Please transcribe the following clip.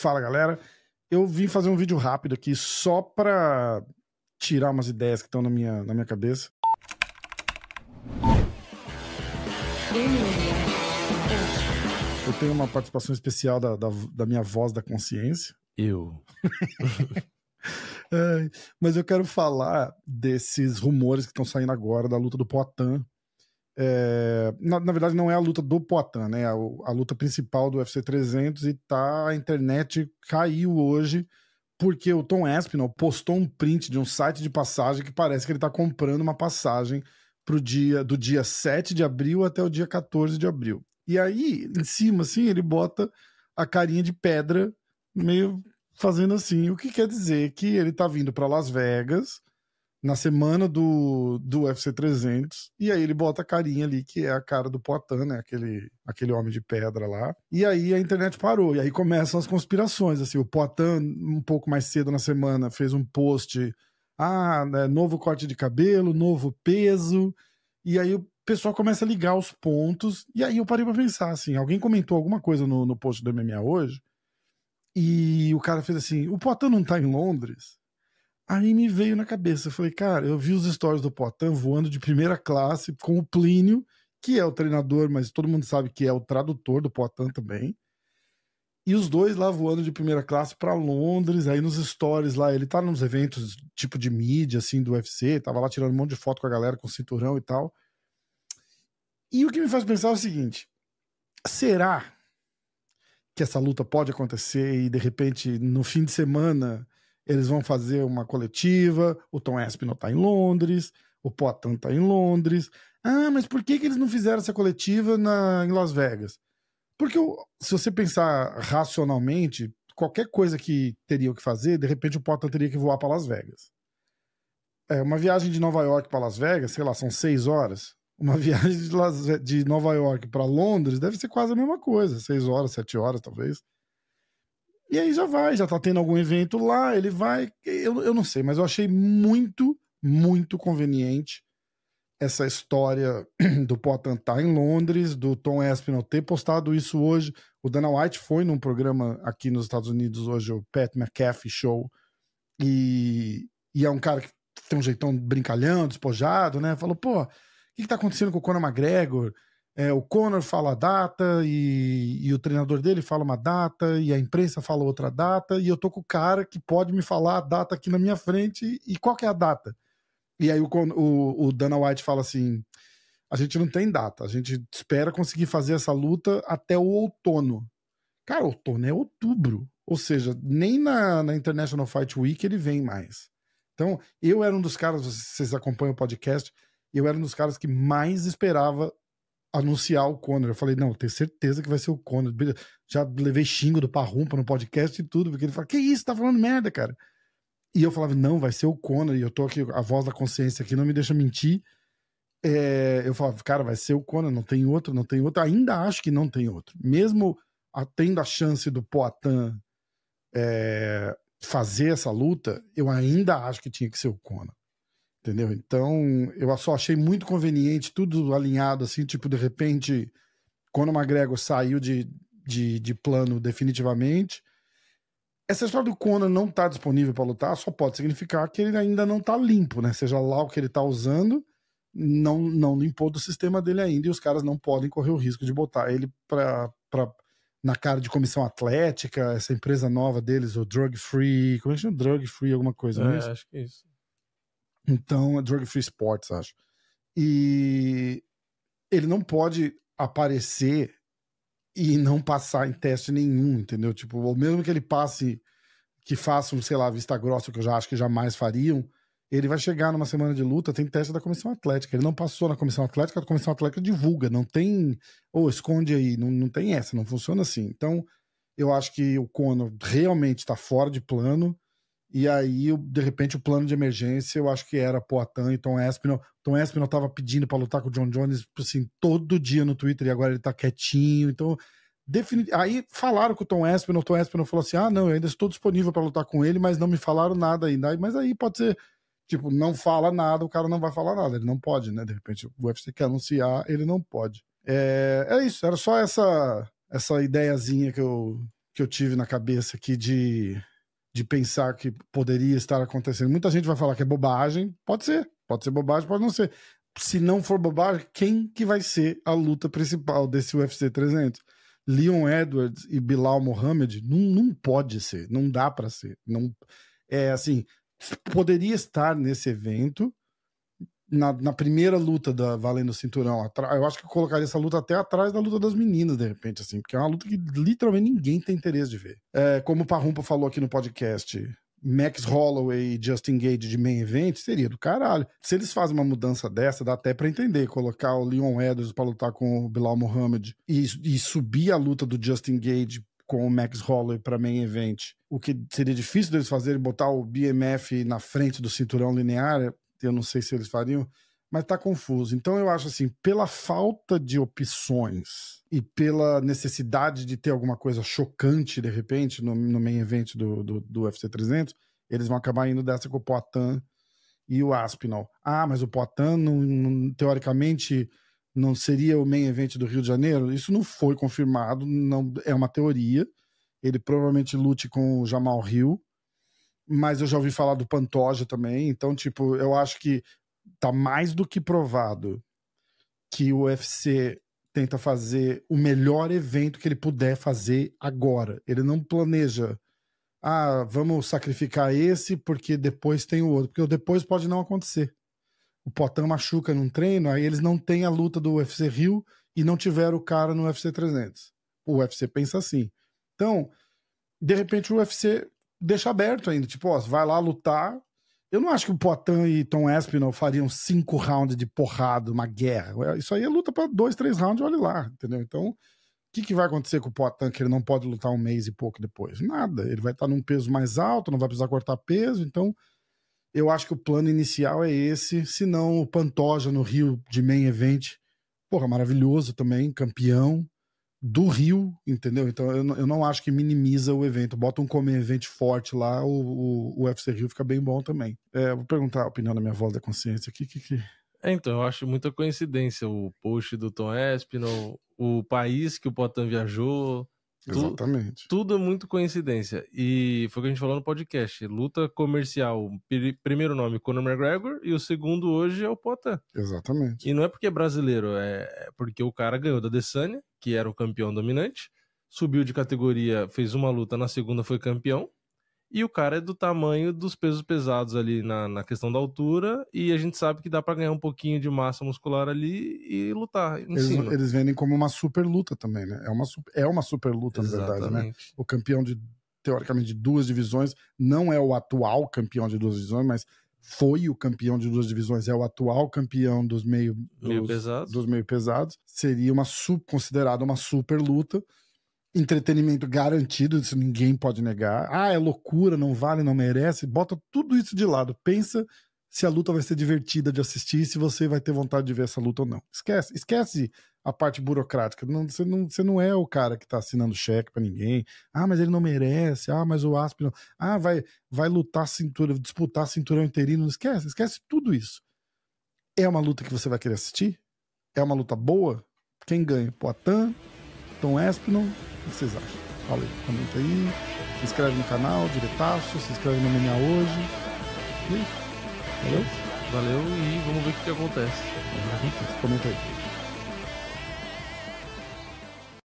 Fala galera, eu vim fazer um vídeo rápido aqui só pra tirar umas ideias que estão na minha, na minha cabeça. Eu tenho uma participação especial da, da, da minha voz da consciência. Eu. É, mas eu quero falar desses rumores que estão saindo agora da luta do Poitin. É, na, na, verdade, não é a luta do Poitin, né? A, a, luta principal do UFC 300 e tá. A internet caiu hoje porque o Tom Espinal postou um print de um site de passagem que parece que ele tá comprando uma passagem pro dia do dia 7 de abril até o dia 14 de abril. E aí, em cima, assim, ele bota a carinha de pedra, meio fazendo assim. O que quer dizer que ele tá vindo para Las Vegas na semana do, do UFC 300, e aí ele bota a carinha ali, que é a cara do Poitin, né? Aquele, aquele homem de pedra lá. E aí a internet parou, e aí começam as conspirações, assim, o Poitin, um pouco mais cedo na semana, fez um post, ah, né, novo corte de cabelo, novo peso, e aí o pessoal começa a ligar os pontos, e aí eu parei pra pensar, assim, alguém comentou alguma coisa no, no post do MMA hoje, e o cara fez assim: o Poitin não tá em Londres? Aí me veio na cabeça. Eu falei, cara, eu vi os stories do Poitin voando de primeira classe com o Plínio, que é o treinador, mas todo mundo sabe que é o tradutor do Poitin também. E os dois lá voando de primeira classe para Londres, aí nos stories lá, ele tá nos eventos tipo de mídia, assim, do UFC, tava lá tirando um monte de foto com a galera com cinturão e tal. E o que me faz pensar é o seguinte: será que essa luta pode acontecer e de repente no fim de semana eles vão fazer uma coletiva, o Tom Espinal tá em Londres, o Poitin tá em Londres. Ah, mas por que, que eles não fizeram essa coletiva na, em Las Vegas? Porque se você pensar racionalmente, qualquer coisa que teria que fazer, de repente o Poitin teria que voar para Las Vegas. É, uma viagem de Nova York para Las Vegas, sei lá, são seis horas uma viagem de, Las, de Nova York para Londres deve ser quase a mesma coisa, seis horas, sete horas talvez. E aí já vai, já tá tendo algum evento lá, ele vai. Eu, eu não sei, mas eu achei muito, muito conveniente essa história do Potan estar tá em Londres, do Tom Espinal ter postado isso hoje. O Dana White foi num programa aqui nos Estados Unidos hoje, o Pat McAfee Show, e, e é um cara que tem um jeitão brincalhão, despojado, né? Falou, pô, que está acontecendo com o Conor McGregor? É, o Conor fala a data e, e, o treinador dele fala uma data e a imprensa fala outra data e eu tô com o cara que pode me falar a data aqui na minha frente e qual que é a data? E aí o, o, o Dana White fala assim, a gente não tem data, a gente espera conseguir fazer essa luta até o outono. Cara, outono é outubro, ou seja, nem na, na International Fight Week ele vem mais. Então, eu era um dos caras, vocês acompanham o podcast, eu era um dos caras que mais esperava anunciar o Conor. Eu falei, não, tenho certeza que vai ser o Conor. Já levei xingo do Parrumpa no podcast e tudo, porque ele fala, que isso, tá falando merda, cara. E eu falava, não, vai ser o Conor, e eu tô aqui, a voz da consciência aqui não me deixa mentir. É, eu falava, cara, vai ser o Conor, não tem outro, não tem outro. Ainda acho que não tem outro. Mesmo tendo a chance do Poatan é, fazer essa luta, eu ainda acho que tinha que ser o Conor. Entendeu? Então, eu só achei muito conveniente, tudo alinhado, assim, tipo, de repente, quando o McGregor saiu de, de, de plano definitivamente, essa história do Conan não tá disponível para lutar só pode significar que ele ainda não tá limpo, né? Seja lá o que ele tá usando, não, não limpou do sistema dele ainda e os caras não podem correr o risco de botar ele pra, pra, na cara de comissão atlética, essa empresa nova deles, o Drug Free, como é que chama? Drug Free, alguma coisa, é, é acho que é isso. Então, é Drug Free Sports, acho. E ele não pode aparecer e não passar em teste nenhum, entendeu? Tipo, ou mesmo que ele passe, que façam, sei lá, vista grossa, que eu já acho que jamais fariam, ele vai chegar numa semana de luta, tem teste da comissão atlética. Ele não passou na comissão atlética, a comissão atlética divulga, não tem, ou oh, esconde aí, não, não tem essa, não funciona assim. Então, eu acho que o Conor realmente está fora de plano. E aí, de repente, o plano de emergência, eu acho que era Poatan e Tom Espinal. Tom Espinal tava pedindo para lutar com o John Jones, assim, todo dia no Twitter, e agora ele tá quietinho. Então, aí falaram com o Tom Espinal, o Tom Espinal falou assim, ah, não, eu ainda estou disponível para lutar com ele, mas não me falaram nada ainda. Mas aí pode ser, tipo, não fala nada, o cara não vai falar nada, ele não pode, né? De repente, o UFC quer anunciar, ele não pode. É, é isso, era só essa, essa ideiazinha que eu, que eu tive na cabeça aqui de, de pensar que poderia estar acontecendo. Muita gente vai falar que é bobagem, pode ser, pode ser bobagem, pode não ser. Se não for bobagem, quem que vai ser a luta principal desse UFC 300? Leon Edwards e Bilal Mohamed não, não pode ser, não dá para ser. Não é assim, poderia estar nesse evento na, na primeira luta da valendo cinturão. Eu acho que eu colocaria essa luta até atrás da luta das meninas, de repente, assim, porque é uma luta que literalmente ninguém tem interesse de ver. É, como o Parrumpa falou aqui no podcast, Max Holloway e Justin Gage de main event seria do caralho. Se eles fazem uma mudança dessa, dá até para entender. Colocar o Leon Edwards para lutar com o Bilal Muhammad e, e subir a luta do Justin Gage com o Max Holloway para main event. O que seria difícil deles fazerem, botar o BMF na frente do cinturão linear, eu não sei se eles fariam, mas tá confuso. Então eu acho assim, pela falta de opções e pela necessidade de ter alguma coisa chocante de repente no, no main event do, do, do UFC 300, eles vão acabar indo dessa com o Poitin e o Aspinall. Ah, mas o Poitin, não, não, teoricamente, não seria o main event do Rio de Janeiro? Isso não foi confirmado, não é uma teoria. Ele provavelmente lute com o Jamal Hill, mas eu já ouvi falar do Pantoja também. Então, tipo, eu acho que tá mais do que provado que o UFC tenta fazer o melhor evento que ele puder fazer agora. Ele não planeja, ah, vamos sacrificar esse porque depois tem o outro, porque o depois pode não acontecer. O Potan machuca num treino, aí eles não têm a luta do UFC Rio e não tiveram o cara no UFC 300. O UFC pensa assim. Então, de repente o UFC deixa aberto ainda, tipo, ó, vai lá lutar, eu não acho que o Poitin e Tom Espinal fariam cinco rounds de porrada, uma guerra. Isso aí é luta para dois, três rounds, olha lá, entendeu? Então, o que, que vai acontecer com o Poitin que ele não pode lutar um mês e pouco depois? Nada. Ele vai estar num peso mais alto, não vai precisar cortar peso. Então, eu acho que o plano inicial é esse. Se não, o Pantoja no Rio de main event, porra, maravilhoso também, campeão do Rio, entendeu? Então eu, eu não acho que minimiza o evento. Bota um come event forte lá, o, o, o UFC Rio fica bem bom também. É, vou perguntar a opinião da minha voz da consciência aqui. Que, que... É, então, eu acho muita coincidência o post do Tom Espino, o país que o Potan viajou, Exatamente. Tu, tudo é muito coincidência. E foi o que a gente falou no podcast. Luta comercial. Primeiro nome, Conor McGregor. E o segundo hoje é o Poitin. Exatamente. E não é porque é brasileiro. É porque o cara ganhou da Desânia, que era o campeão dominante. Subiu de categoria, fez uma luta. Na segunda foi campeão. E o cara é do tamanho dos pesos pesados ali na, na questão da altura. E a gente sabe que dá para ganhar um pouquinho de massa muscular ali e lutar. Eles, eles vendem como uma super luta também, né? É uma, é uma super luta, Exatamente. na verdade, né? O campeão de, teoricamente, de duas divisões não é o atual campeão de duas divisões, mas foi o campeão de duas divisões, é o atual campeão dos meio, meio pesados. dos meio pesados. Seria uma considerada uma super luta entretenimento garantido, isso ninguém pode negar. Ah, é loucura, não vale, não merece. Bota tudo isso de lado. Pensa se a luta vai ser divertida de assistir, se você vai ter vontade de ver essa luta ou não. Esquece, esquece a parte burocrática. Não, você, não, você não é o cara que tá assinando cheque para ninguém. Ah, mas ele não merece. Ah, mas o Asp Ah, vai, vai lutar cintura, disputar cinturão interino. Esquece, esquece tudo isso. É uma luta que você vai querer assistir? É uma luta boa? Quem ganha? Poitin, Tom Espinal, o que vocês acham? Fala aí, comenta aí. Se inscreve no canal, diretaço, se inscreve no MMA hoje. E é isso. Valeu? Valeu e vamos ver o que, que acontece. Comenta aí.